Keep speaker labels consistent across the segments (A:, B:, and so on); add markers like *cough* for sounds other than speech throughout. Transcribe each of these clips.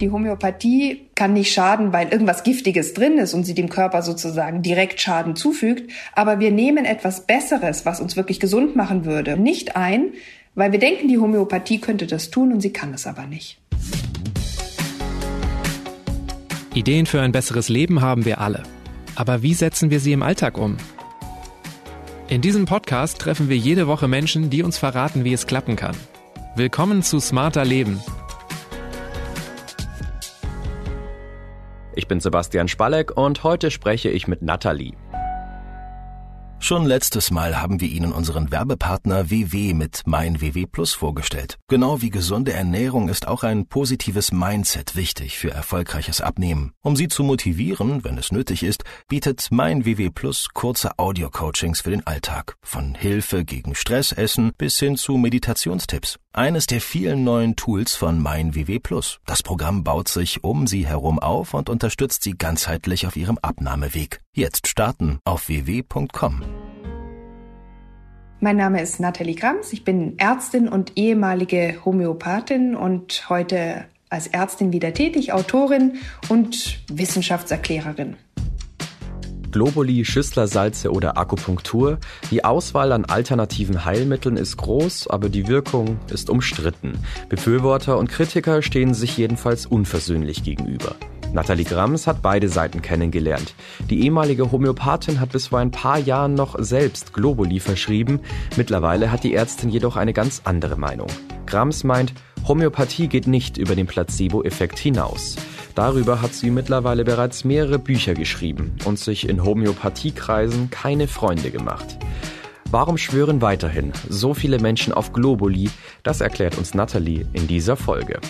A: Die Homöopathie kann nicht schaden, weil irgendwas Giftiges drin ist und sie dem Körper sozusagen direkt Schaden zufügt. Aber wir nehmen etwas Besseres, was uns wirklich gesund machen würde, nicht ein, weil wir denken, die Homöopathie könnte das tun und sie kann es aber nicht.
B: Ideen für ein besseres Leben haben wir alle. Aber wie setzen wir sie im Alltag um? In diesem Podcast treffen wir jede Woche Menschen, die uns verraten, wie es klappen kann. Willkommen zu Smarter Leben
C: Ich bin Sebastian Spalleck und heute spreche ich mit Nathalie.
D: Schon letztes Mal haben wir Ihnen unseren Werbepartner WW mit Mein WW Plus vorgestellt. Genau wie gesunde Ernährung ist auch ein positives Mindset wichtig für erfolgreiches Abnehmen. Um Sie zu motivieren, wenn es nötig ist, bietet Mein WW Plus kurze Audio-Coachings für den Alltag. Von Hilfe gegen Stressessen bis hin zu Meditationstipps. Eines der vielen neuen Tools von Mein WW Plus. Das Programm baut sich um Sie herum auf und unterstützt Sie ganzheitlich auf Ihrem Abnahmeweg. Jetzt starten auf ww.com.
A: Mein Name ist Nathalie Grams. Ich bin Ärztin und ehemalige Homöopathin und heute als Ärztin wieder tätig, Autorin und Wissenschaftserklärerin.
C: Globuli, Schüsslersalze oder Akupunktur. Die Auswahl an alternativen Heilmitteln ist groß, aber die Wirkung ist umstritten. Befürworter und Kritiker stehen sich jedenfalls unversöhnlich gegenüber. Nathalie Grams hat beide Seiten kennengelernt. Die ehemalige Homöopathin hat bis vor ein paar Jahren noch selbst Globuli verschrieben. Mittlerweile hat die Ärztin jedoch eine ganz andere Meinung. Grams meint, Homöopathie geht nicht über den Placebo-Effekt hinaus. Darüber hat sie mittlerweile bereits mehrere Bücher geschrieben und sich in Homöopathiekreisen keine Freunde gemacht. Warum schwören weiterhin so viele Menschen auf Globuli? Das erklärt uns Nathalie in dieser Folge.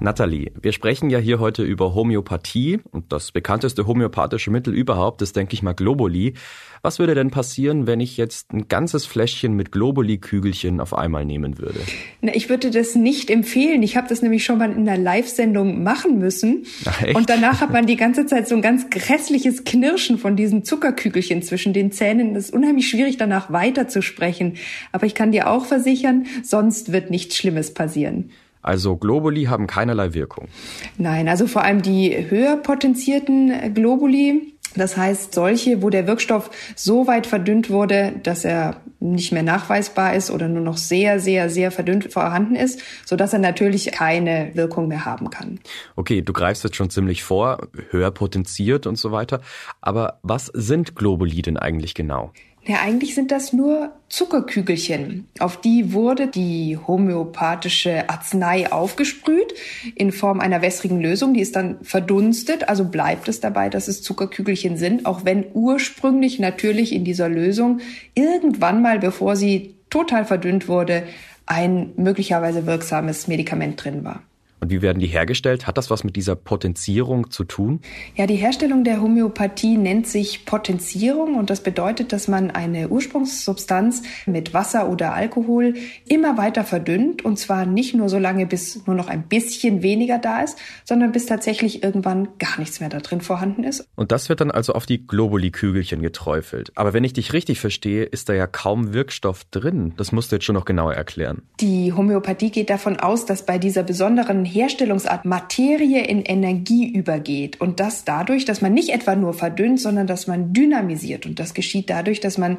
C: Nathalie, wir sprechen ja hier heute über Homöopathie und das bekannteste homöopathische Mittel überhaupt ist, denke ich mal, Globuli. Was würde denn passieren, wenn ich jetzt ein ganzes Fläschchen mit Globuli-Kügelchen auf einmal nehmen würde?
A: Na, ich würde das nicht empfehlen. Ich habe das nämlich schon mal in einer Live-Sendung machen müssen. Ach, und danach hat man die ganze Zeit so ein ganz grässliches Knirschen von diesen Zuckerkügelchen zwischen den Zähnen. Das ist unheimlich schwierig, danach weiterzusprechen. Aber ich kann dir auch versichern, sonst wird nichts Schlimmes passieren.
C: Also Globuli haben keinerlei Wirkung.
A: Nein, also vor allem die höher potenzierten Globuli, das heißt solche, wo der Wirkstoff so weit verdünnt wurde, dass er nicht mehr nachweisbar ist oder nur noch sehr, sehr, sehr verdünnt vorhanden ist, so dass er natürlich keine Wirkung mehr haben kann.
C: Okay, du greifst jetzt schon ziemlich vor, höher potenziert und so weiter. Aber was sind Globuli denn eigentlich genau?
A: Ja, eigentlich sind das nur Zuckerkügelchen. Auf die wurde die homöopathische Arznei aufgesprüht in Form einer wässrigen Lösung. Die ist dann verdunstet, also bleibt es dabei, dass es Zuckerkügelchen sind, auch wenn ursprünglich natürlich in dieser Lösung irgendwann mal, bevor sie total verdünnt wurde, ein möglicherweise wirksames Medikament drin war.
C: Und wie werden die hergestellt? Hat das was mit dieser Potenzierung zu tun?
A: Ja, die Herstellung der Homöopathie nennt sich Potenzierung und das bedeutet, dass man eine Ursprungssubstanz mit Wasser oder Alkohol immer weiter verdünnt und zwar nicht nur so lange, bis nur noch ein bisschen weniger da ist, sondern bis tatsächlich irgendwann gar nichts mehr da drin vorhanden ist.
C: Und das wird dann also auf die Globuli-Kügelchen geträufelt. Aber wenn ich dich richtig verstehe, ist da ja kaum Wirkstoff drin. Das musst du jetzt schon noch genauer erklären.
A: Die Homöopathie geht davon aus, dass bei dieser besonderen Herstellungsart Materie in Energie übergeht. Und das dadurch, dass man nicht etwa nur verdünnt, sondern dass man dynamisiert. Und das geschieht dadurch, dass man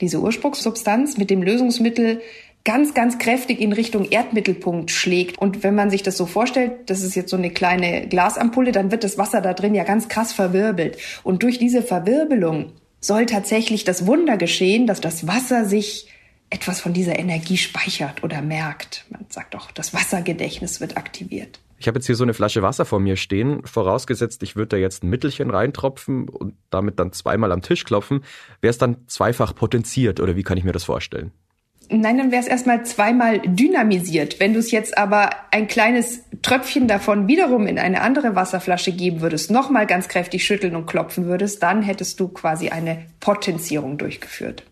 A: diese Ursprungssubstanz mit dem Lösungsmittel ganz, ganz kräftig in Richtung Erdmittelpunkt schlägt. Und wenn man sich das so vorstellt, das ist jetzt so eine kleine Glasampulle, dann wird das Wasser da drin ja ganz krass verwirbelt. Und durch diese Verwirbelung soll tatsächlich das Wunder geschehen, dass das Wasser sich etwas von dieser Energie speichert oder merkt. Man sagt auch, das Wassergedächtnis wird aktiviert.
C: Ich habe jetzt hier so eine Flasche Wasser vor mir stehen. Vorausgesetzt, ich würde da jetzt ein Mittelchen reintropfen und damit dann zweimal am Tisch klopfen. Wäre es dann zweifach potenziert oder wie kann ich mir das vorstellen?
A: Nein, dann wäre es erstmal zweimal dynamisiert. Wenn du es jetzt aber ein kleines Tröpfchen davon wiederum in eine andere Wasserflasche geben würdest, nochmal ganz kräftig schütteln und klopfen würdest, dann hättest du quasi eine Potenzierung durchgeführt.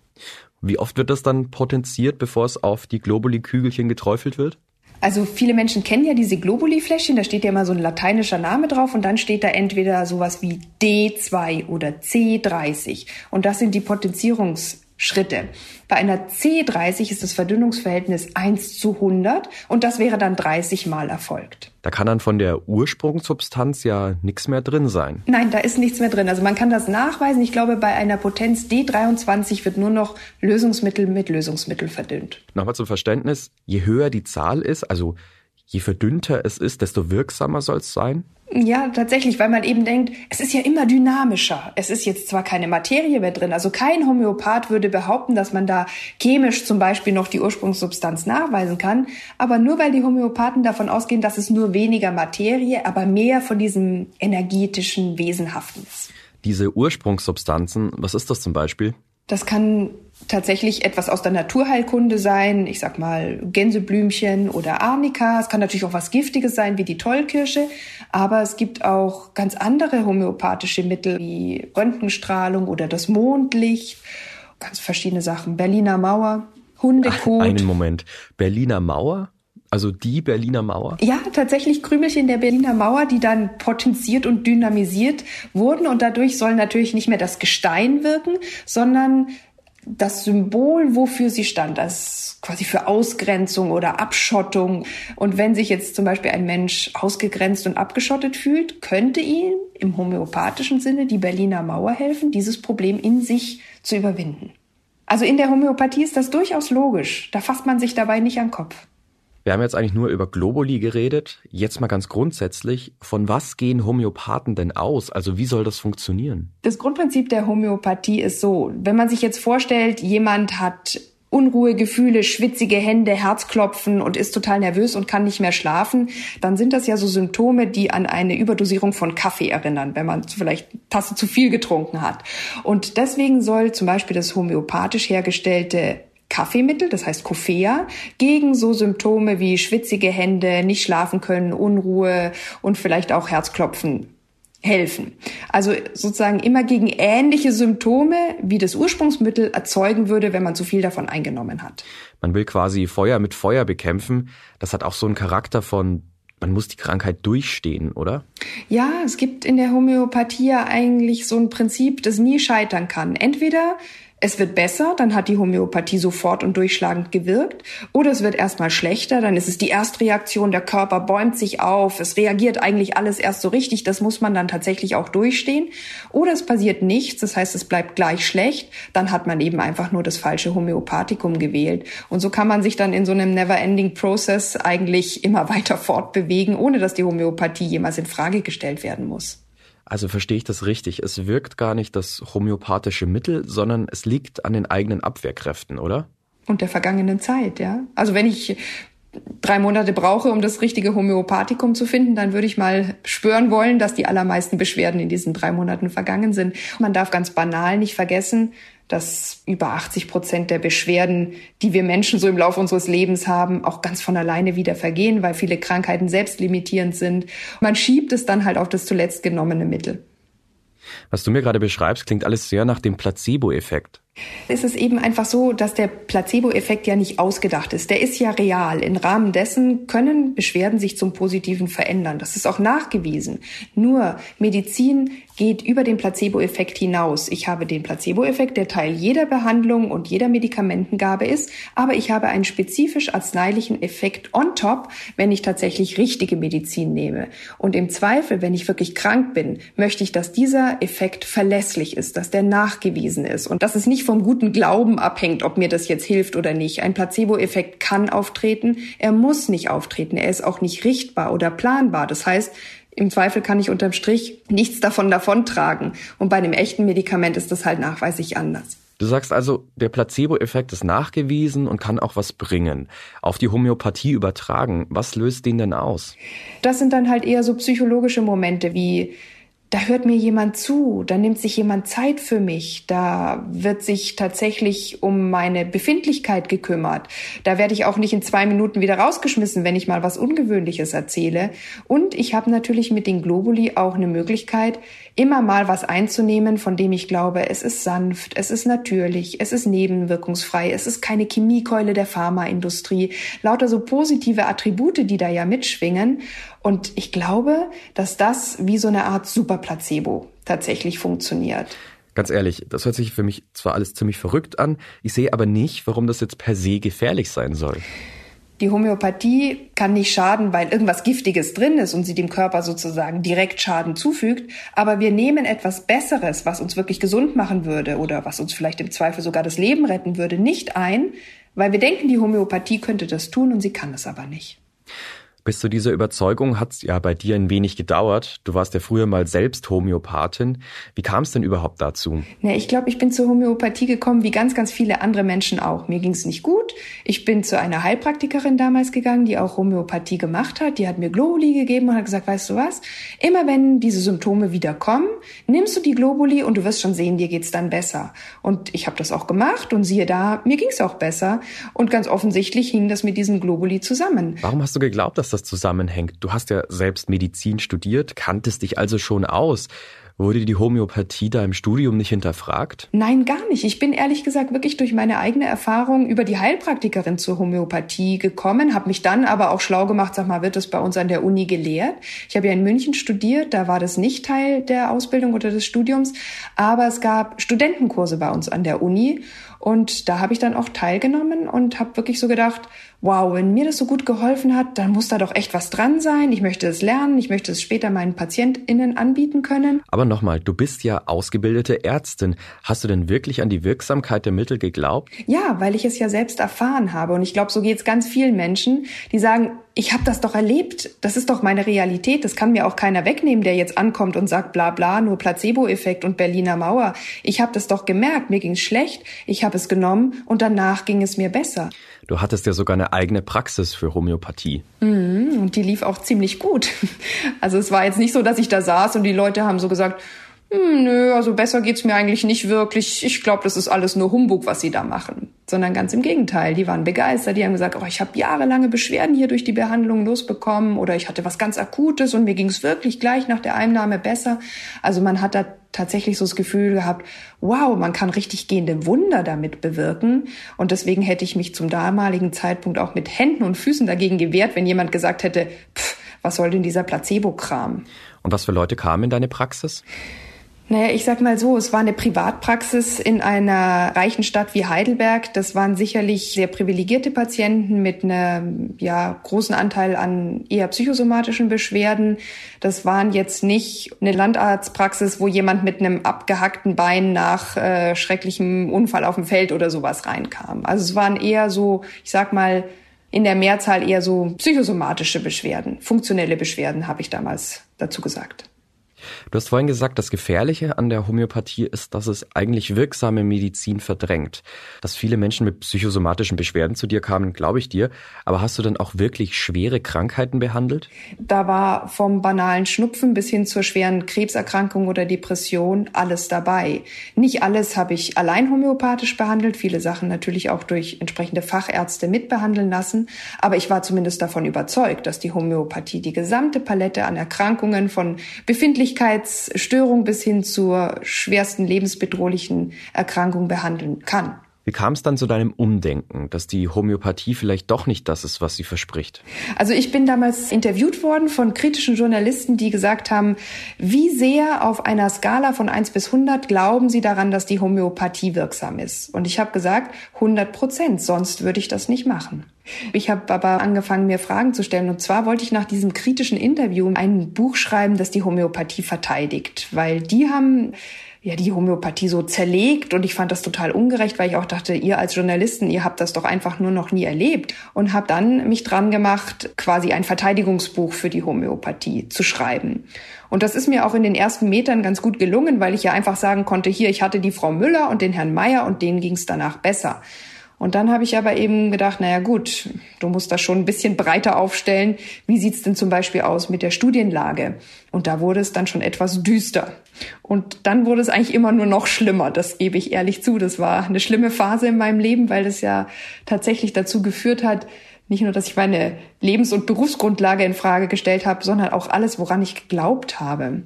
C: Wie oft wird das dann potenziert, bevor es auf die Globuli-Kügelchen geträufelt wird?
A: Also viele Menschen kennen ja diese Globuli-Fläschchen, da steht ja immer so ein lateinischer Name drauf und dann steht da entweder sowas wie D2 oder C30 und das sind die Potenzierungs Schritte. Bei einer C30 ist das Verdünnungsverhältnis 1 zu 100 und das wäre dann 30 Mal erfolgt.
C: Da kann dann von der Ursprungssubstanz ja nichts mehr drin sein.
A: Nein, da ist nichts mehr drin. Also man kann das nachweisen. Ich glaube, bei einer Potenz D23 wird nur noch Lösungsmittel mit Lösungsmittel verdünnt.
C: Nochmal zum Verständnis, je höher die Zahl ist, also je verdünnter es ist, desto wirksamer soll es sein?
A: Ja, tatsächlich, weil man eben denkt, es ist ja immer dynamischer. Es ist jetzt zwar keine Materie mehr drin, also kein Homöopath würde behaupten, dass man da chemisch zum Beispiel noch die Ursprungssubstanz nachweisen kann, aber nur weil die Homöopathen davon ausgehen, dass es nur weniger Materie, aber mehr von diesem energetischen Wesenhaften ist.
C: Diese Ursprungssubstanzen, was ist das zum Beispiel?
A: Das kann tatsächlich etwas aus der Naturheilkunde sein, ich sag mal Gänseblümchen oder Arnika. Es kann natürlich auch was Giftiges sein, wie die Tollkirsche, aber es gibt auch ganz andere homöopathische Mittel wie Röntgenstrahlung oder das Mondlicht, ganz verschiedene Sachen. Berliner Mauer, Hundekot.
C: Ach, einen Moment. Berliner Mauer? Also die Berliner Mauer?
A: Ja, tatsächlich Krümelchen der Berliner Mauer, die dann potenziert und dynamisiert wurden. Und dadurch soll natürlich nicht mehr das Gestein wirken, sondern das Symbol, wofür sie stand, als quasi für Ausgrenzung oder Abschottung. Und wenn sich jetzt zum Beispiel ein Mensch ausgegrenzt und abgeschottet fühlt, könnte ihm im homöopathischen Sinne die Berliner Mauer helfen, dieses Problem in sich zu überwinden. Also in der Homöopathie ist das durchaus logisch. Da fasst man sich dabei nicht an den Kopf.
C: Wir haben jetzt eigentlich nur über Globuli geredet. Jetzt mal ganz grundsätzlich, von was gehen Homöopathen denn aus? Also wie soll das funktionieren?
A: Das Grundprinzip der Homöopathie ist so, wenn man sich jetzt vorstellt, jemand hat Unruhegefühle, schwitzige Hände, Herzklopfen und ist total nervös und kann nicht mehr schlafen, dann sind das ja so Symptome, die an eine Überdosierung von Kaffee erinnern, wenn man vielleicht Tasse zu viel getrunken hat. Und deswegen soll zum Beispiel das homöopathisch hergestellte Kaffeemittel, das heißt Coffea, gegen so Symptome wie schwitzige Hände, nicht schlafen können, Unruhe und vielleicht auch Herzklopfen helfen. Also sozusagen immer gegen ähnliche Symptome, wie das Ursprungsmittel erzeugen würde, wenn man zu viel davon eingenommen hat.
C: Man will quasi Feuer mit Feuer bekämpfen. Das hat auch so einen Charakter von man muss die Krankheit durchstehen, oder?
A: Ja, es gibt in der Homöopathie eigentlich so ein Prinzip, das nie scheitern kann. Entweder es wird besser, dann hat die Homöopathie sofort und durchschlagend gewirkt. Oder es wird erstmal schlechter, dann ist es die Erstreaktion, der Körper bäumt sich auf, es reagiert eigentlich alles erst so richtig, das muss man dann tatsächlich auch durchstehen. Oder es passiert nichts, das heißt, es bleibt gleich schlecht, dann hat man eben einfach nur das falsche Homöopathikum gewählt. Und so kann man sich dann in so einem never-ending Process eigentlich immer *laughs* weiter fortbewegen, ohne dass die Homöopathie jemals in Frage gestellt werden muss.
C: Also verstehe ich das richtig. Es wirkt gar nicht das homöopathische Mittel, sondern es liegt an den eigenen Abwehrkräften, oder?
A: Und der vergangenen Zeit, ja. Also wenn ich drei Monate brauche, um das richtige Homöopathikum zu finden, dann würde ich mal spüren wollen, dass die allermeisten Beschwerden in diesen drei Monaten vergangen sind. Man darf ganz banal nicht vergessen, dass über 80 Prozent der Beschwerden, die wir Menschen so im Laufe unseres Lebens haben, auch ganz von alleine wieder vergehen, weil viele Krankheiten selbstlimitierend sind. Man schiebt es dann halt auf das zuletzt genommene Mittel.
C: Was du mir gerade beschreibst, klingt alles sehr nach dem Placebo-Effekt
A: ist es eben einfach so, dass der Placebo-Effekt ja nicht ausgedacht ist. Der ist ja real. Im Rahmen dessen können Beschwerden sich zum Positiven verändern. Das ist auch nachgewiesen. Nur Medizin geht über den Placebo-Effekt hinaus. Ich habe den Placebo-Effekt, der Teil jeder Behandlung und jeder Medikamentengabe ist, aber ich habe einen spezifisch arzneilichen Effekt on top, wenn ich tatsächlich richtige Medizin nehme. Und im Zweifel, wenn ich wirklich krank bin, möchte ich, dass dieser Effekt verlässlich ist, dass der nachgewiesen ist und dass es nicht vom guten Glauben abhängt, ob mir das jetzt hilft oder nicht. Ein Placebo-Effekt kann auftreten, er muss nicht auftreten, er ist auch nicht richtbar oder planbar. Das heißt, im Zweifel kann ich unterm Strich nichts davon davontragen. Und bei einem echten Medikament ist das halt nachweislich anders.
C: Du sagst also, der Placebo-Effekt ist nachgewiesen und kann auch was bringen. Auf die Homöopathie übertragen. Was löst den denn aus?
A: Das sind dann halt eher so psychologische Momente wie da hört mir jemand zu, da nimmt sich jemand Zeit für mich, da wird sich tatsächlich um meine Befindlichkeit gekümmert. Da werde ich auch nicht in zwei Minuten wieder rausgeschmissen, wenn ich mal was Ungewöhnliches erzähle. Und ich habe natürlich mit den Globuli auch eine Möglichkeit, immer mal was einzunehmen, von dem ich glaube, es ist sanft, es ist natürlich, es ist nebenwirkungsfrei, es ist keine Chemiekeule der Pharmaindustrie. Lauter so positive Attribute, die da ja mitschwingen. Und ich glaube, dass das wie so eine Art Superplacebo tatsächlich funktioniert.
C: Ganz ehrlich, das hört sich für mich zwar alles ziemlich verrückt an, ich sehe aber nicht, warum das jetzt per se gefährlich sein soll.
A: Die Homöopathie kann nicht schaden, weil irgendwas Giftiges drin ist und sie dem Körper sozusagen direkt Schaden zufügt. Aber wir nehmen etwas Besseres, was uns wirklich gesund machen würde oder was uns vielleicht im Zweifel sogar das Leben retten würde, nicht ein, weil wir denken, die Homöopathie könnte das tun und sie kann es aber nicht.
C: Bis zu dieser Überzeugung hat es ja bei dir ein wenig gedauert. Du warst ja früher mal selbst Homöopathin. Wie kam es denn überhaupt dazu?
A: Ja, ich glaube, ich bin zur Homöopathie gekommen, wie ganz, ganz viele andere Menschen auch. Mir ging es nicht gut. Ich bin zu einer Heilpraktikerin damals gegangen, die auch Homöopathie gemacht hat. Die hat mir Globuli gegeben und hat gesagt, weißt du was? Immer wenn diese Symptome wieder kommen, nimmst du die Globuli und du wirst schon sehen, dir geht's dann besser. Und ich habe das auch gemacht und siehe da, mir ging's auch besser. Und ganz offensichtlich hing das mit diesem Globuli zusammen.
C: Warum hast du geglaubt, dass das das zusammenhängt. Du hast ja selbst Medizin studiert, kanntest dich also schon aus. Wurde die Homöopathie da im Studium nicht hinterfragt?
A: Nein, gar nicht. Ich bin ehrlich gesagt wirklich durch meine eigene Erfahrung über die Heilpraktikerin zur Homöopathie gekommen, habe mich dann aber auch schlau gemacht, sag mal, wird das bei uns an der Uni gelehrt? Ich habe ja in München studiert, da war das nicht Teil der Ausbildung oder des Studiums, aber es gab Studentenkurse bei uns an der Uni und da habe ich dann auch teilgenommen und habe wirklich so gedacht, wow, wenn mir das so gut geholfen hat, dann muss da doch echt was dran sein. Ich möchte es lernen, ich möchte es später meinen PatientInnen anbieten können.
C: Aber nochmal, du bist ja ausgebildete Ärztin. Hast du denn wirklich an die Wirksamkeit der Mittel geglaubt?
A: Ja, weil ich es ja selbst erfahren habe. Und ich glaube, so geht es ganz vielen Menschen, die sagen, ich habe das doch erlebt, das ist doch meine Realität, das kann mir auch keiner wegnehmen, der jetzt ankommt und sagt, bla bla, nur Placebo-Effekt und Berliner Mauer. Ich habe das doch gemerkt, mir ging's schlecht, ich habe es genommen und danach ging es mir besser.
C: Du hattest ja sogar eine eigene Praxis für Homöopathie.
A: Mhm, und die lief auch ziemlich gut. *laughs* Also es war jetzt nicht so, dass ich da saß und die Leute haben so gesagt, hm, nö, also besser geht's mir eigentlich nicht wirklich. Ich glaube, das ist alles nur Humbug, was sie da machen. Sondern ganz im Gegenteil. Die waren begeistert. Die haben gesagt, oh, ich habe jahrelange Beschwerden hier durch die Behandlung losbekommen oder ich hatte was ganz Akutes und mir ging's wirklich gleich nach der Einnahme besser. Also man hat da tatsächlich so das Gefühl gehabt, wow, man kann richtig gehende Wunder damit bewirken. Und deswegen hätte ich mich zum damaligen Zeitpunkt auch mit Händen und Füßen dagegen gewehrt, wenn jemand gesagt hätte, pff, was soll denn dieser Placebo-Kram?
C: Und was für Leute kamen in deine Praxis?
A: Naja, ich sag mal so, es war eine Privatpraxis in einer reichen Stadt wie Heidelberg. Das waren sicherlich sehr privilegierte Patienten mit einem ja, großen Anteil an eher psychosomatischen Beschwerden. Das waren jetzt nicht eine Landarztpraxis, wo jemand mit einem abgehackten Bein nach äh, schrecklichem Unfall auf dem Feld oder sowas reinkam. Also es waren eher so, ich sag mal, in der Mehrzahl eher so psychosomatische Beschwerden, funktionelle Beschwerden, habe ich damals dazu gesagt.
C: Du hast vorhin gesagt, das Gefährliche an der Homöopathie ist, dass es eigentlich wirksame Medizin verdrängt. Dass viele Menschen mit psychosomatischen Beschwerden zu dir kamen, glaube ich dir. Aber hast du dann auch wirklich schwere Krankheiten behandelt?
A: Da war vom banalen Schnupfen bis hin zur schweren Krebserkrankung oder Depression alles dabei. Nicht alles habe ich allein homöopathisch behandelt, viele Sachen natürlich auch durch entsprechende Fachärzte mitbehandeln lassen. Aber ich war zumindest davon überzeugt, dass die Homöopathie die gesamte Palette an Erkrankungen von Befindlichkeit Persönlichkeitsstörung bis hin zur schwersten lebensbedrohlichen Erkrankung behandeln kann.
C: Wie kam es dann zu deinem Umdenken, dass die Homöopathie vielleicht doch nicht das ist, was sie verspricht?
A: Also ich bin damals interviewt worden von kritischen Journalisten, die gesagt haben, wie sehr auf einer Skala von 1 bis 100 glauben sie daran, dass die Homöopathie wirksam ist? Und ich habe gesagt, 100 Prozent, sonst würde ich das nicht machen. Ich habe aber angefangen, mir Fragen zu stellen. Und zwar wollte ich nach diesem kritischen Interview ein Buch schreiben, das die Homöopathie verteidigt, weil die haben ja die Homöopathie so zerlegt und ich fand das total ungerecht, weil ich auch dachte, ihr als Journalisten, ihr habt das doch einfach nur noch nie erlebt und habe dann mich dran gemacht, quasi ein Verteidigungsbuch für die Homöopathie zu schreiben. Und das ist mir auch in den ersten Metern ganz gut gelungen, weil ich ja einfach sagen konnte, hier, ich hatte die Frau Müller und den Herrn Meier und denen ging es danach besser. Und dann habe ich aber eben gedacht, naja gut, du musst das schon ein bisschen breiter aufstellen. Wie sieht's denn zum Beispiel aus mit der Studienlage? Und da wurde es dann schon etwas düster. Und dann wurde es eigentlich immer nur noch schlimmer, das gebe ich ehrlich zu. Das war eine schlimme Phase in meinem Leben, weil das ja tatsächlich dazu geführt hat, nicht nur, dass ich meine Lebens- und Berufsgrundlage in Frage gestellt habe, sondern auch alles, woran ich geglaubt habe.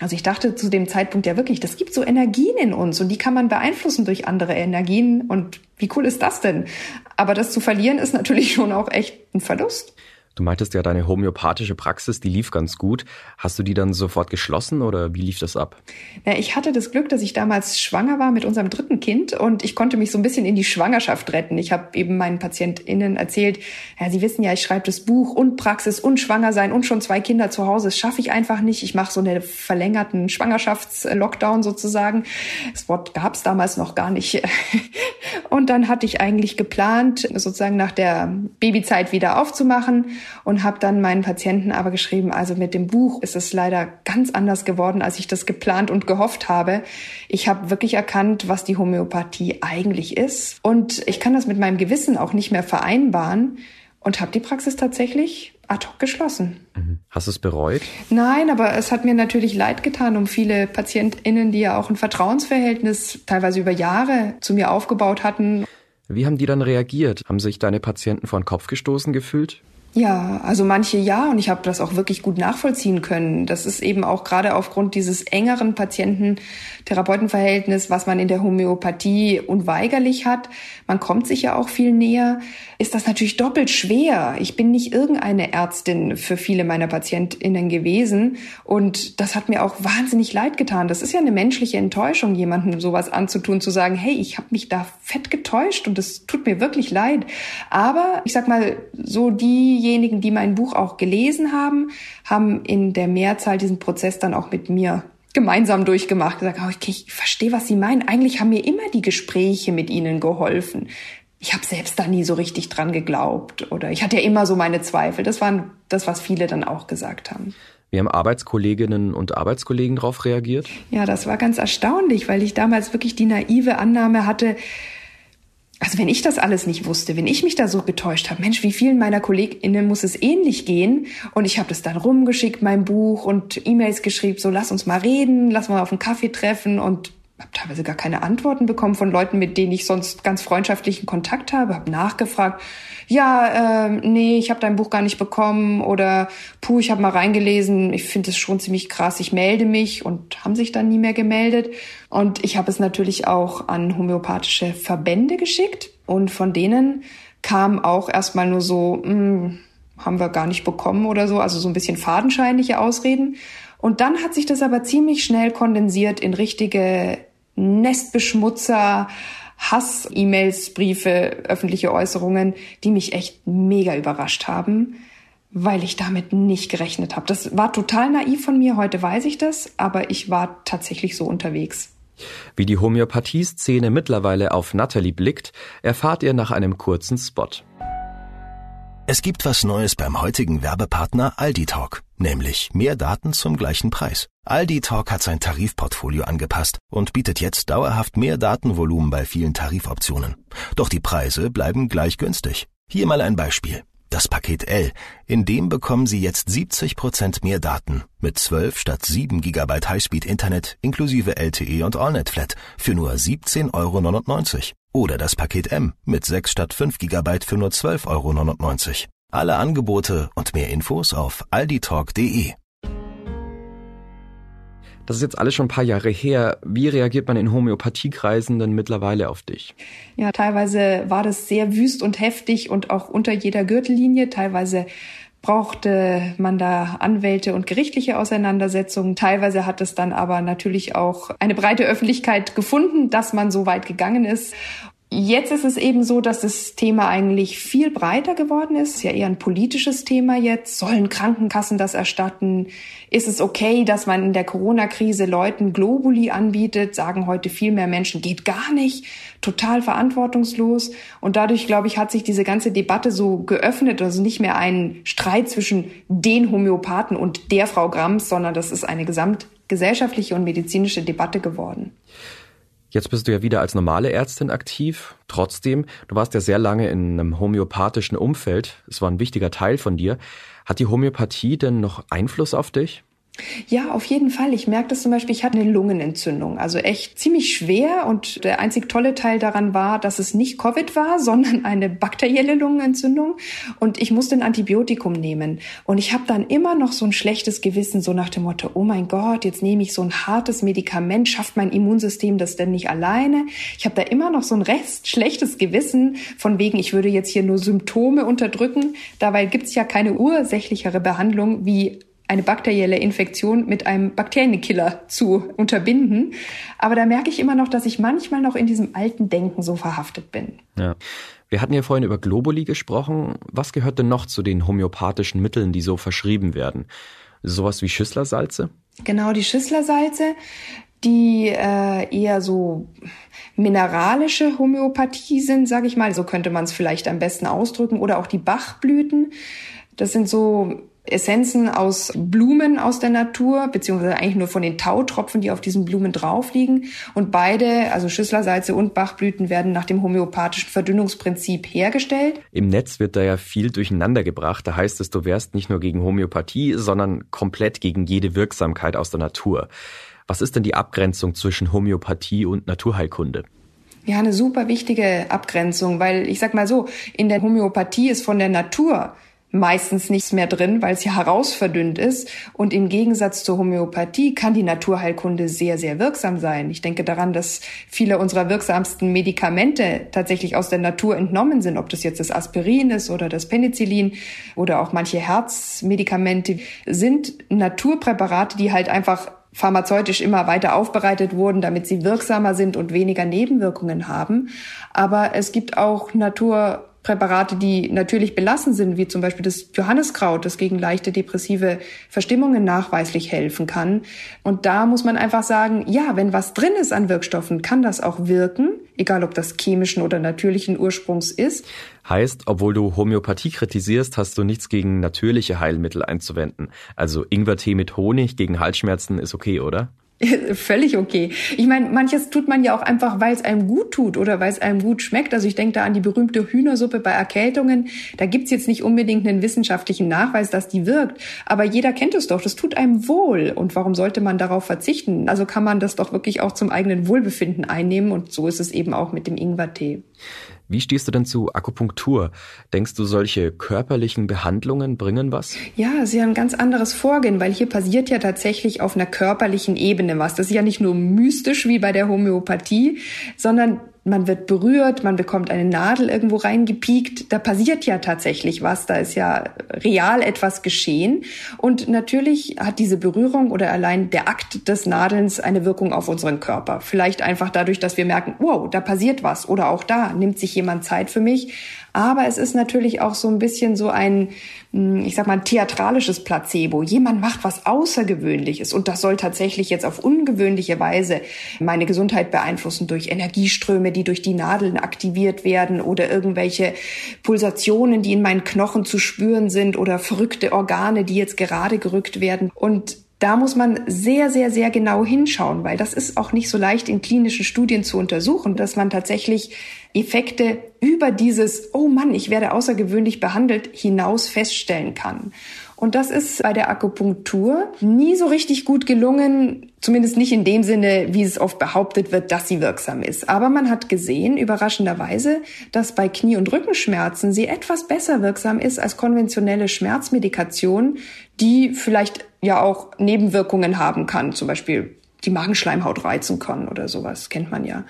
A: Also ich dachte zu dem Zeitpunkt ja wirklich, das gibt so Energien in uns und die kann man beeinflussen durch andere Energien und wie cool ist das denn? Aber das zu verlieren ist natürlich *laughs* schon auch echt ein Verlust.
C: Du meintest ja, deine homöopathische Praxis, die lief ganz gut. Hast du die dann sofort geschlossen oder wie lief das ab?
A: Na, ich hatte das Glück, dass ich damals schwanger war mit unserem dritten Kind und ich konnte mich so ein bisschen in die Schwangerschaft retten. Ich habe eben meinen PatientInnen erzählt, ja, sie wissen ja, ich schreibe das Buch und Praxis und schwanger sein und schon zwei Kinder zu Hause. Das schaffe ich einfach nicht. Ich mache so einen verlängerten Schwangerschaftslockdown sozusagen. Das Wort gab es damals noch gar nicht. *laughs* Und dann hatte ich eigentlich geplant, sozusagen nach der Babyzeit wieder aufzumachen und habe dann meinen Patienten aber geschrieben, also mit dem Buch ist es leider ganz anders geworden, als ich das geplant und gehofft habe. Ich habe wirklich erkannt, was die Homöopathie eigentlich ist und ich kann das mit meinem Gewissen auch nicht mehr vereinbaren und habe die Praxis tatsächlich ad hoc geschlossen.
C: Mhm. Hast du es bereut?
A: Nein, aber es hat mir natürlich leid getan um viele PatientInnen, die ja auch ein Vertrauensverhältnis teilweise über Jahre zu mir aufgebaut hatten.
C: Wie haben die dann reagiert? Haben sich deine Patienten vor den Kopf gestoßen gefühlt?
A: Ja, also manche ja und ich habe das auch wirklich gut nachvollziehen können. Das ist eben auch gerade aufgrund dieses engeren Patienten-Therapeuten-Verhältnis, was man in der Homöopathie unweigerlich hat. Man kommt sich ja auch viel näher. Ist das natürlich doppelt schwer. Ich bin nicht irgendeine Ärztin für viele meiner PatientInnen gewesen und das hat mir auch wahnsinnig leid getan. Das ist ja eine menschliche Enttäuschung, jemandem sowas anzutun, zu sagen, hey, ich habe mich da fett getäuscht und es tut mir wirklich leid. Aber ich sag mal, so die diejenigen, die mein Buch auch gelesen haben, haben in der Mehrzahl diesen Prozess dann auch mit mir gemeinsam durchgemacht, gesagt, oh, okay, ich verstehe, was Sie meinen. Eigentlich haben mir immer die Gespräche mit Ihnen geholfen. Ich habe selbst da nie so richtig dran geglaubt oder ich hatte ja immer so meine Zweifel. Das waren das, was viele dann auch gesagt haben.
C: Wie haben Arbeitskolleginnen und Arbeitskollegen darauf reagiert?
A: Ja, das war ganz erstaunlich, weil ich damals wirklich die naive Annahme hatte, also wenn ich das alles nicht wusste, wenn ich mich da so getäuscht habe, Mensch, wie vielen meiner KollegInnen muss es ähnlich gehen? Und ich habe das dann rumgeschickt, mein Buch und E-Mails geschrieben, so lass uns mal reden, lass mal auf einen Kaffee treffen und habe teilweise gar keine Antworten bekommen von Leuten, mit denen ich sonst ganz freundschaftlichen Kontakt habe, habe nachgefragt, ja, äh, nee, ich habe dein Buch gar nicht bekommen oder puh, ich habe mal reingelesen, ich finde es schon ziemlich krass, ich melde mich und haben sich dann nie mehr gemeldet. Und ich habe es natürlich auch an homöopathische Verbände geschickt und von denen kam auch erstmal nur so, mh, hm, haben wir gar nicht bekommen oder so, also so ein bisschen fadenscheinliche Ausreden. Und dann hat sich das aber ziemlich schnell kondensiert in richtige Nestbeschmutzer, Hass-E-Mails, Briefe, öffentliche Äußerungen, die mich echt mega überrascht haben, weil ich damit nicht gerechnet habe. Das war total naiv von mir, heute weiß ich das, aber ich war tatsächlich so unterwegs.
C: Wie die Homöopathie-Szene mittlerweile auf Natalie blickt, erfahrt ihr nach einem kurzen Spot.
D: Es gibt was Neues beim heutigen Werbepartner Aldi Talk, nämlich mehr Daten zum gleichen Preis. Aldi Talk hat sein Tarifportfolio angepasst und bietet jetzt dauerhaft mehr Datenvolumen bei vielen Tarifoptionen. Doch die Preise bleiben gleich günstig. Hier mal ein Beispiel. Das Paket L, in dem bekommen Sie jetzt 70 Prozent mehr Daten mit 12 statt 7 GB Highspeed Internet inklusive LTE und AllNet Flat für nur 17,99 Euro. Oder das Paket M mit 6 statt 5 GB für nur 12,99 Euro. Alle Angebote und mehr Infos auf alditalk.de.
C: Das ist jetzt alles schon ein paar Jahre her. Wie reagiert man in Homöopathiekreisen denn mittlerweile auf dich?
A: Ja, teilweise war das sehr wüst und heftig und auch unter jeder Gürtellinie. Teilweise brauchte man da Anwälte und gerichtliche Auseinandersetzungen. Teilweise hat es dann aber natürlich auch eine breite Öffentlichkeit gefunden, dass man so weit gegangen ist. Jetzt ist es eben so, dass das Thema eigentlich viel breiter geworden ist. Ja, eher ein politisches Thema jetzt. Sollen Krankenkassen das erstatten? Ist es okay, dass man in der Corona-Krise Leuten Globuli anbietet? Sagen heute viel mehr Menschen, geht gar nicht. Total verantwortungslos. Und dadurch, glaube ich, hat sich diese ganze Debatte so geöffnet. Also nicht mehr ein Streit zwischen den Homöopathen und der Frau Grams, sondern das ist eine gesamtgesellschaftliche und medizinische Debatte geworden.
C: Jetzt bist du ja wieder als normale Ärztin aktiv. Trotzdem, du warst ja sehr lange in einem homöopathischen Umfeld. Es war ein wichtiger Teil von dir. Hat die Homöopathie denn noch Einfluss auf dich?
A: Ja, auf jeden Fall. Ich merke das zum Beispiel, ich hatte eine Lungenentzündung, also echt ziemlich schwer. Und der einzig tolle Teil daran war, dass es nicht Covid war, *laughs* sondern eine bakterielle Lungenentzündung. Und ich musste ein Antibiotikum nehmen. Und ich habe dann immer noch so ein schlechtes Gewissen, so nach dem Motto, oh mein Gott, jetzt nehme ich so ein hartes Medikament, schafft mein Immunsystem das denn nicht alleine? Ich habe da immer noch so ein recht schlechtes Gewissen, von wegen, ich würde jetzt hier nur Symptome unterdrücken. Dabei gibt's ja keine ursächlichere Behandlung wie eine bakterielle Infektion mit einem Bakterienkiller zu unterbinden. Aber da merke ich immer noch, dass ich manchmal noch in diesem alten Denken so verhaftet bin.
C: Ja. Wir hatten ja vorhin über Globuli gesprochen. Was gehört denn noch zu den homöopathischen Mitteln, die so verschrieben werden? Sowas wie Schüsslersalze?
A: Genau, die Schüsslersalze, die äh, eher so mineralische Homöopathie sind, sage ich mal. So könnte man es vielleicht am besten ausdrücken. Oder auch die Bachblüten. Das sind so Essenzen aus Blumen aus der Natur, beziehungsweise eigentlich nur von den Tautropfen, die auf diesen Blumen drauf liegen. Und beide, also Schüsslersalze und Bachblüten, werden nach dem homöopathischen Verdünnungsprinzip hergestellt.
C: Im Netz wird da ja viel durcheinander gebracht. Da heißt es, du wärst nicht nur gegen Homöopathie, sondern komplett gegen jede Wirksamkeit aus der Natur. Was ist denn die Abgrenzung zwischen Homöopathie und Naturheilkunde?
A: Ja, eine super wichtige Abgrenzung, weil ich sag mal so, in der Homöopathie ist von der Natur meistens nichts mehr drin, weil es ja herausverdünnt ist. Und im Gegensatz zur Homöopathie kann die Naturheilkunde sehr, sehr wirksam sein. Ich denke daran, dass viele unserer wirksamsten Medikamente tatsächlich aus der Natur entnommen sind, ob das jetzt das Aspirin ist oder das Penicillin oder auch manche Herzmedikamente, sind Naturpräparate, die halt einfach pharmazeutisch immer weiter aufbereitet wurden, damit sie wirksamer sind und weniger Nebenwirkungen haben. Aber es gibt auch Natur Präparate, die natürlich belassen sind, wie zum Beispiel das Johanniskraut, das gegen leichte depressive Verstimmungen nachweislich helfen kann. Und da muss man einfach sagen, ja, wenn was drin ist an Wirkstoffen, kann das auch wirken, egal ob das chemischen oder natürlichen Ursprungs ist.
C: Heißt, obwohl du Homöopathie kritisierst, hast du nichts gegen natürliche Heilmittel einzuwenden. Also Ingwertee mit Honig gegen Halsschmerzen ist okay, oder? *laughs*
A: Völlig okay. Ich meine, manches tut man ja auch einfach, weil es einem gut tut oder weil es einem gut schmeckt. Also ich denke da an die berühmte Hühnersuppe bei Erkältungen. Da gibt's jetzt nicht unbedingt einen wissenschaftlichen Nachweis, dass die wirkt. Aber jeder kennt es doch. Das tut einem wohl. Und warum sollte man darauf verzichten? Also kann man das doch wirklich auch zum eigenen Wohlbefinden einnehmen. Und so ist es eben auch mit dem Ingwertee.
C: Wie stehst du denn zu Akupunktur? Denkst du, solche körperlichen Behandlungen bringen was?
A: Ja, sie haben ein ganz anderes Vorgehen, weil hier passiert ja tatsächlich auf einer körperlichen Ebene was. Das ist ja nicht nur mystisch wie bei der Homöopathie, sondern man wird berührt, man bekommt eine Nadel irgendwo reingepiekt. Da passiert ja tatsächlich was, da ist ja real etwas geschehen. Und natürlich hat diese Berührung oder allein der Akt des Nadelns eine Wirkung auf unseren Körper. Vielleicht einfach dadurch, dass wir merken, wow, da passiert was oder auch da nimmt sich jemand Zeit für mich. Aber es ist natürlich auch so ein bisschen so ein, hm, ich sag mal, theatralisches Placebo. Jemand macht was Außergewöhnliches und das soll tatsächlich jetzt auf ungewöhnliche Weise meine Gesundheit beeinflussen durch Energieströme, die durch die Nadeln aktiviert werden oder irgendwelche Pulsationen, die in meinen Knochen zu spüren sind oder verrückte Organe, die jetzt gerade gerückt werden. Und da muss man sehr, sehr, sehr genau hinschauen, weil das ist auch nicht so leicht in klinischen Studien zu untersuchen, dass man tatsächlich Effekte über dieses, oh Mann, ich werde außergewöhnlich behandelt, hinaus feststellen kann. Und das ist bei der Akupunktur nie so richtig gut gelungen, zumindest nicht in dem Sinne, wie es oft behauptet wird, dass sie wirksam ist. Aber man hat gesehen, überraschenderweise, dass bei Knie- und Rückenschmerzen sie etwas besser wirksam ist als konventionelle Schmerzmedikation, die vielleicht ja auch Nebenwirkungen haben kann, zum Beispiel die Magenschleimhaut reizen kann oder sowas, kennt man ja.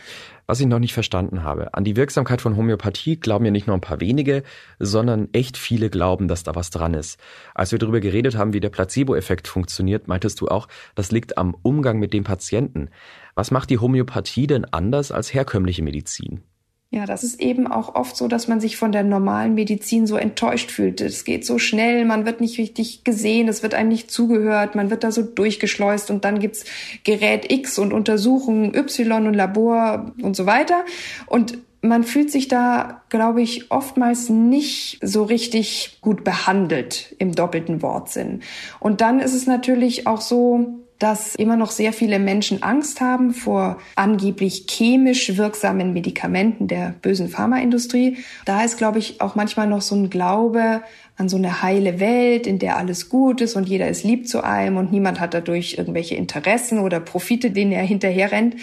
C: Was ich noch nicht verstanden habe, an die Wirksamkeit von Homöopathie glauben ja nicht nur ein paar wenige, sondern echt viele glauben, dass da was dran ist. Als wir darüber geredet haben, wie der Placebo-Effekt funktioniert, meintest du auch, das liegt am Umgang mit dem Patienten. Was macht die Homöopathie denn anders als herkömmliche Medizin?
A: Ja, das ist eben auch oft so, dass man sich von der normalen Medizin so enttäuscht fühlt. Es geht so schnell, man wird nicht richtig gesehen, es wird einem nicht zugehört, man wird da so durchgeschleust und dann gibt's Gerät X und Untersuchung Y und Labor und so weiter. Und man fühlt sich da, glaube ich, oftmals nicht so richtig gut behandelt im doppelten Wortsinn. Und dann ist es natürlich auch so, dass immer noch sehr viele Menschen Angst haben vor angeblich chemisch wirksamen Medikamenten der bösen Pharmaindustrie. Da ist, glaube ich, auch manchmal noch so ein Glaube an so eine heile Welt, in der alles gut ist und jeder ist lieb zu einem und niemand hat dadurch irgendwelche Interessen oder Profite, denen er hinterher rennt.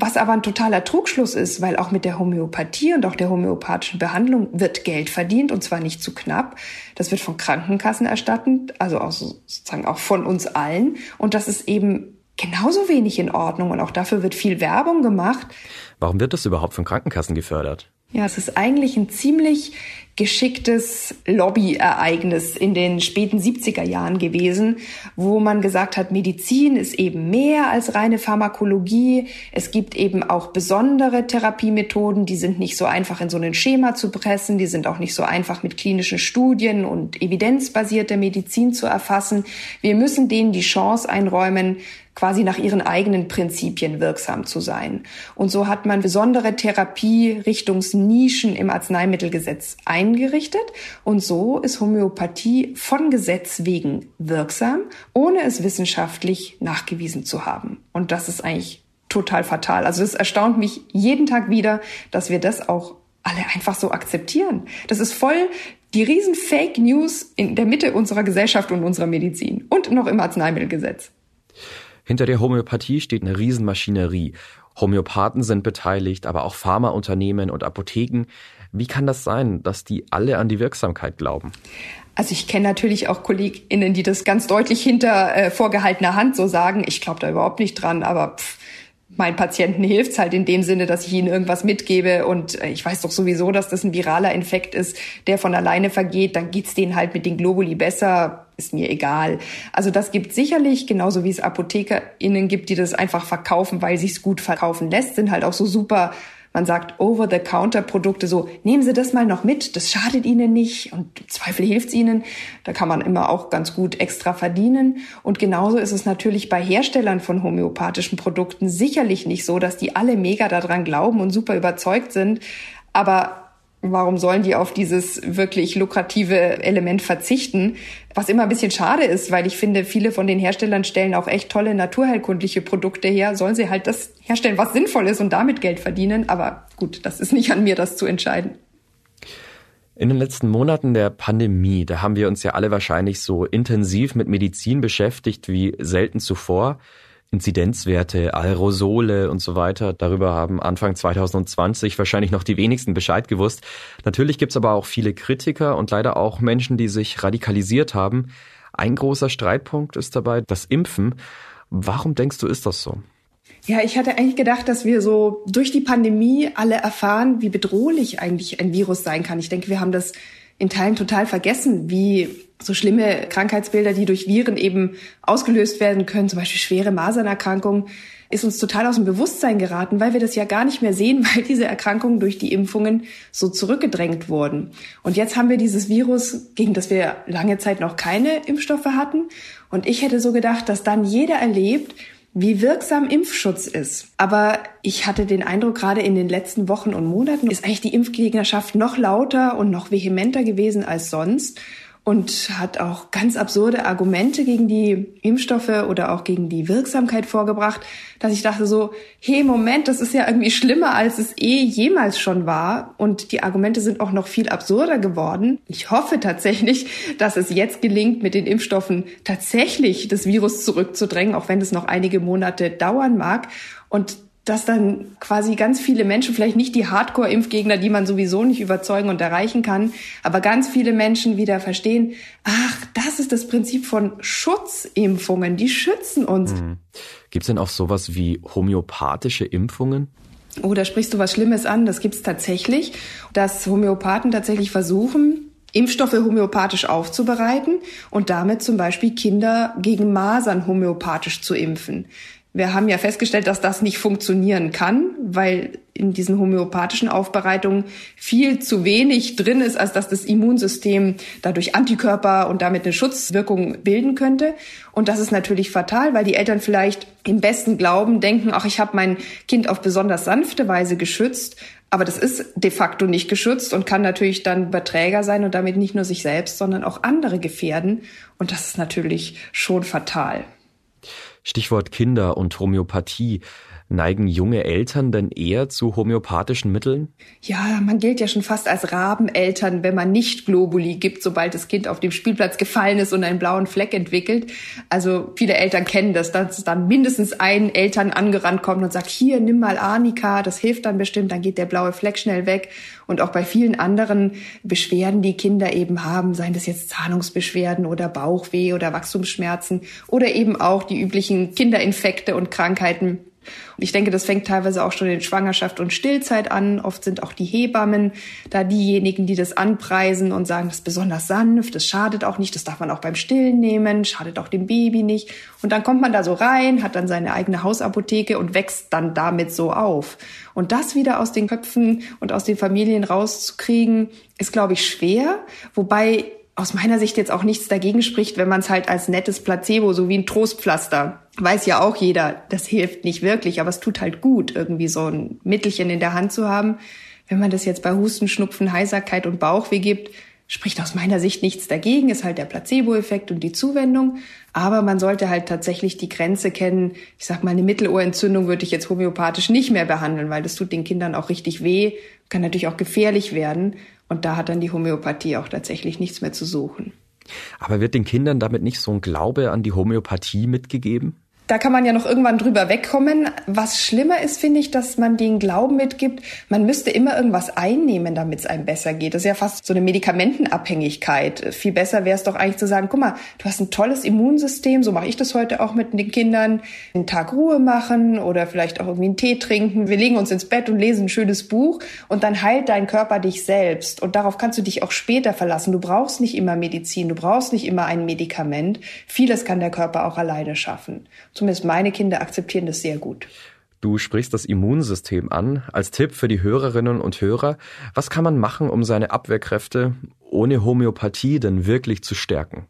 A: Was aber ein totaler Trugschluss ist, weil auch mit der Homöopathie und auch der homöopathischen Behandlung wird Geld verdient und zwar nicht zu knapp. Das wird von Krankenkassen erstattet, also auch sozusagen auch von uns allen. Und das ist eben genauso wenig in Ordnung und auch dafür wird viel Werbung gemacht.
C: Warum wird das überhaupt von Krankenkassen gefördert?
A: Ja, es ist eigentlich ein ziemlich geschicktes Lobbyereignis in den späten 70er Jahren gewesen, wo man gesagt hat, Medizin ist eben mehr als reine Pharmakologie. Es gibt eben auch besondere Therapiemethoden, die sind nicht so einfach in so ein Schema zu pressen, die sind auch nicht so einfach mit klinischen Studien und evidenzbasierter Medizin zu erfassen. Wir müssen denen die Chance einräumen, quasi nach ihren eigenen Prinzipien wirksam zu sein. Und so hat man besondere Therapierichtungsnischen im Arzneimittelgesetz eingerichtet. Und so ist Homöopathie von Gesetz wegen wirksam, ohne es wissenschaftlich nachgewiesen zu haben. Und das ist eigentlich total fatal. Also es erstaunt mich jeden Tag wieder, dass wir das auch alle einfach so akzeptieren. Das ist voll die riesen Fake News in der Mitte unserer Gesellschaft und unserer Medizin und noch im Arzneimittelgesetz.
C: Hinter der Homöopathie steht eine Riesenmaschinerie. Homöopathen sind beteiligt, aber auch Pharmaunternehmen und Apotheken. Wie kann das sein, dass die alle an die Wirksamkeit glauben?
A: Also ich kenne natürlich auch KollegInnen, die das ganz deutlich hinter äh, vorgehaltener Hand so sagen. Ich glaube da überhaupt nicht dran, aber pff, meinen Patienten hilft's halt in dem Sinne, dass ich ihnen irgendwas mitgebe. Und äh, ich weiß doch sowieso, dass das ein viraler Infekt ist, der von alleine vergeht, dann geht's denen halt mit den Globuli besser, ist mir egal. Also das gibt sicherlich, genauso wie es ApothekerInnen gibt, die das einfach verkaufen, weil sich's gut verkaufen lässt, sind halt auch so super man sagt Over-the-Counter-Produkte so, nehmen Sie das mal noch mit, das schadet Ihnen nicht und im Zweifel hilft's Ihnen. Da kann man immer auch ganz gut extra verdienen. Und genauso ist es natürlich bei Herstellern von homöopathischen Produkten sicherlich nicht so, dass die alle mega daran glauben und super überzeugt sind. Aber Warum sollen die auf dieses wirklich lukrative Element verzichten? Was immer ein bisschen schade ist, weil ich finde, viele von den Herstellern stellen auch echt tolle naturheilkundliche Produkte her. Sollen sie halt das herstellen, was sinnvoll ist und damit Geld verdienen. Aber gut, das ist nicht an mir, das zu entscheiden.
C: In den letzten Monaten der Pandemie, da haben wir uns ja alle wahrscheinlich so intensiv mit Medizin beschäftigt wie selten zuvor. Inzidenzwerte, Aerosole und so weiter. Darüber haben Anfang 2020 wahrscheinlich noch die wenigsten Bescheid gewusst. Natürlich gibt's aber auch viele Kritiker und leider auch Menschen, die sich radikalisiert haben. Ein großer Streitpunkt ist dabei das Impfen. Warum denkst du, ist das so?
A: Ja, ich hatte eigentlich gedacht, dass wir so durch die Pandemie alle erfahren, wie bedrohlich eigentlich ein Virus sein kann. Ich denke, wir haben das in Teilen total vergessen, wie so schlimme Krankheitsbilder, die durch Viren eben ausgelöst werden können, zum Beispiel schwere Masernerkrankungen, ist uns total aus dem Bewusstsein geraten, weil wir das ja gar nicht mehr sehen, *laughs* weil diese Erkrankungen durch die Impfungen so zurückgedrängt wurden. Und jetzt haben wir dieses Virus, gegen das wir lange Zeit noch keine Impfstoffe hatten. Und ich hätte so gedacht, dass dann jeder erlebt, wie wirksam Impfschutz ist. Aber ich hatte den Eindruck, gerade in den letzten Wochen und Monaten ist eigentlich die Impfgegnerschaft noch lauter und noch vehementer gewesen als sonst und hat auch ganz absurde Argumente gegen die Impfstoffe oder auch gegen die Wirksamkeit vorgebracht, dass ich dachte so, hey, Moment, das ist ja irgendwie schlimmer, als es eh jemals schon war. Und die Argumente sind auch noch viel absurder geworden. Ich hoffe tatsächlich, dass es jetzt gelingt, mit den Impfstoffen tatsächlich das Virus zurückzudrängen, auch wenn es noch einige Monate dauern mag. Und dass dann quasi ganz viele Menschen, vielleicht nicht die Hardcore-Impfgegner, die man sowieso nicht überzeugen und erreichen kann, aber ganz viele Menschen wieder verstehen, ach, das ist das Prinzip von Schutzimpfungen, die schützen uns. Mhm.
C: Gibt es denn auch sowas wie homöopathische Impfungen?
A: Oh, da sprichst du was Schlimmes an. Das gibt's tatsächlich, dass Homöopathen tatsächlich versuchen, Impfstoffe homöopathisch aufzubereiten und damit zum Beispiel Kinder gegen Masern homöopathisch zu impfen. Wir haben ja festgestellt, dass das nicht funktionieren kann, weil in diesen homöopathischen Aufbereitungen viel zu wenig drin ist, als dass das Immunsystem dadurch Antikörper und damit eine Schutzwirkung bilden könnte. Und das ist natürlich fatal, weil die Eltern vielleicht im besten Glauben denken, ach, ich habe mein Kind auf besonders sanfte Weise geschützt, aber das ist de facto nicht geschützt und kann natürlich dann Überträger sein und damit nicht nur sich selbst, sondern auch andere gefährden. Und das ist natürlich schon fatal.
C: Stichwort Kinder und Homöopathie. Neigen junge Eltern denn eher zu homöopathischen Mitteln?
A: Ja, man gilt ja schon fast als Rabeneltern, wenn man nicht Globuli gibt, sobald das Kind auf dem Spielplatz gefallen ist und einen blauen Fleck entwickelt. Also viele Eltern kennen das, dass dann mindestens ein Eltern angerannt kommt und sagt, hier, nimm mal Arnika, das hilft dann bestimmt, dann geht der blaue Fleck schnell weg. Und auch bei vielen anderen Beschwerden, die Kinder eben haben, seien das jetzt Zahnungsbeschwerden oder Bauchweh oder Wachstumsschmerzen oder eben auch die üblichen Kinderinfekte und Krankheiten, und ich denke, das fängt teilweise auch schon in Schwangerschaft und Stillzeit an. Oft sind auch die Hebammen da diejenigen, die das anpreisen und sagen, das ist besonders sanft, das schadet auch nicht, das darf man auch beim Stillen nehmen, schadet auch dem Baby nicht. Und dann kommt man da so rein, hat dann seine eigene Hausapotheke und wächst dann damit so auf. Und das wieder aus den Köpfen und aus den Familien rauszukriegen, ist, glaube ich, schwer. Wobei aus meiner Sicht jetzt auch nichts dagegen spricht, wenn man es halt als nettes Placebo, so wie ein Trostpflaster, weiß ja auch jeder, das hilft nicht wirklich, aber es tut halt gut, irgendwie so ein Mittelchen in der Hand zu haben. Wenn man das jetzt bei Husten, Schnupfen, Heiserkeit und Bauchweh gibt, spricht aus meiner Sicht nichts dagegen, ist halt der Placebo-Effekt und die Zuwendung. Aber man sollte halt tatsächlich die Grenze kennen. Ich sag mal, eine Mittelohrentzündung würde ich jetzt homöopathisch nicht mehr behandeln, weil das tut den Kindern auch richtig weh, kann natürlich auch gefährlich werden. Und da hat dann die Homöopathie auch tatsächlich nichts mehr zu suchen.
C: Aber wird den Kindern damit nicht so ein Glaube an die Homöopathie mitgegeben?
A: Da kann man ja noch irgendwann drüber wegkommen. Was schlimmer ist, finde ich, dass man den Glauben mitgibt, man müsste immer irgendwas einnehmen, damit es einem besser geht. Das ist ja fast so eine Medikamentenabhängigkeit. Viel besser wäre es doch eigentlich zu sagen, guck mal, du hast ein tolles Immunsystem, so mache ich das heute auch mit den Kindern. Einen Tag Ruhe machen oder vielleicht auch irgendwie einen Tee trinken. Wir legen uns ins Bett und lesen ein schönes Buch und dann heilt dein Körper dich selbst. Und darauf kannst du dich auch später verlassen. Du brauchst nicht immer Medizin, du brauchst nicht immer ein Medikament. Vieles kann der Körper auch alleine schaffen. Zumindest meine Kinder akzeptieren das sehr gut.
C: Du sprichst das Immunsystem an. Als Tipp für die Hörerinnen und Hörer, was kann man machen, um seine Abwehrkräfte ohne Homöopathie denn wirklich zu stärken?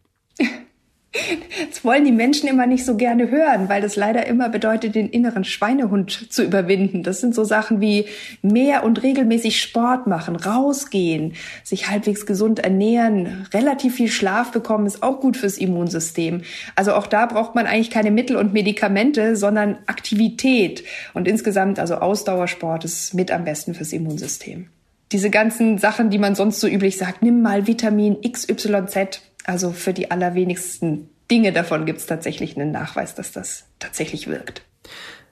A: Das wollen die Menschen immer nicht so gerne hören, weil das leider immer bedeutet, den inneren Schweinehund zu überwinden. Das sind so Sachen wie mehr und regelmäßig Sport machen, rausgehen, sich halbwegs gesund ernähren, relativ viel Schlaf bekommen, ist auch gut fürs Immunsystem. Also auch da braucht man eigentlich keine Mittel und Medikamente, sondern Aktivität. Und insgesamt, also Ausdauersport ist mit am besten fürs Immunsystem. Diese ganzen Sachen, die man sonst so üblich sagt, nimm mal Vitamin XYZ, also für die allerwenigsten Dinge davon gibt es tatsächlich einen Nachweis, dass das tatsächlich wirkt.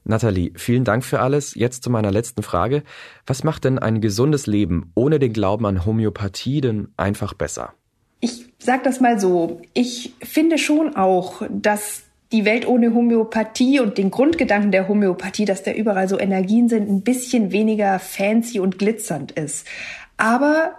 C: Nathalie, vielen Dank für alles. Jetzt zu meiner letzten Frage. Was macht denn ein gesundes Leben ohne den Glauben an Homöopathie denn einfach besser?
A: Ich sage das mal so. Ich finde schon auch, dass die Welt ohne Homöopathie und den Grundgedanken der Homöopathie, dass da überall so Energien sind, ein bisschen weniger fancy und glitzernd ist. Aber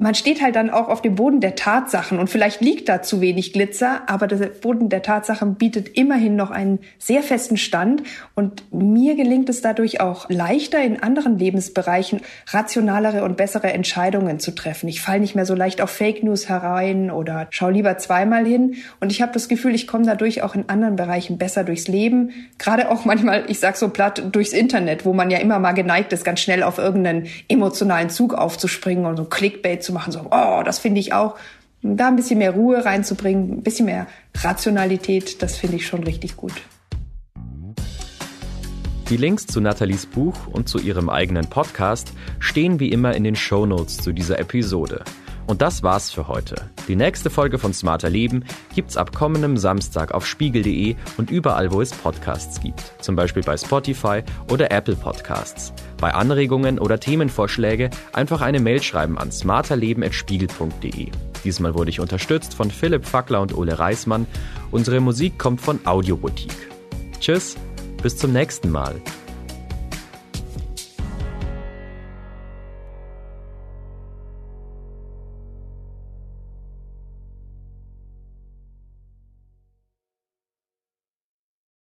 A: man steht halt dann auch auf dem Boden der Tatsachen und vielleicht liegt da zu wenig Glitzer, aber der Boden der Tatsachen bietet immerhin noch einen sehr festen Stand und mir gelingt es dadurch auch leichter in anderen Lebensbereichen rationalere und bessere Entscheidungen zu treffen. Ich falle nicht mehr so leicht auf Fake News herein oder schaue lieber zweimal hin und ich habe das Gefühl, ich komme dadurch auch in anderen Bereichen besser durchs Leben, gerade auch manchmal, ich sag so platt, durchs Internet, wo man ja immer mal geneigt ist, ganz schnell auf irgendeinen emotionalen Zug aufzuspringen und so Clickbait machen, so, oh, das finde ich auch. Da ein bisschen mehr Ruhe reinzubringen, ein bisschen mehr Rationalität, das finde ich schon richtig gut.
C: Die Links zu Nathalies Buch und zu ihrem eigenen Podcast stehen wie immer in den Show Notes zu dieser Episode. Und das war's für heute. Die nächste Folge von Smarter Leben gibt's ab kommendem Samstag auf spiegel.de und überall, wo es Podcasts gibt. Zum Beispiel bei Spotify oder Apple Podcasts. Bei Anregungen oder Themenvorschläge einfach eine Mail schreiben an smarterleben.spiegel.de. Diesmal wurde ich unterstützt von Philipp Fackler und Ole Reismann. Unsere Musik kommt von Audioboutique. Tschüss, bis zum nächsten Mal.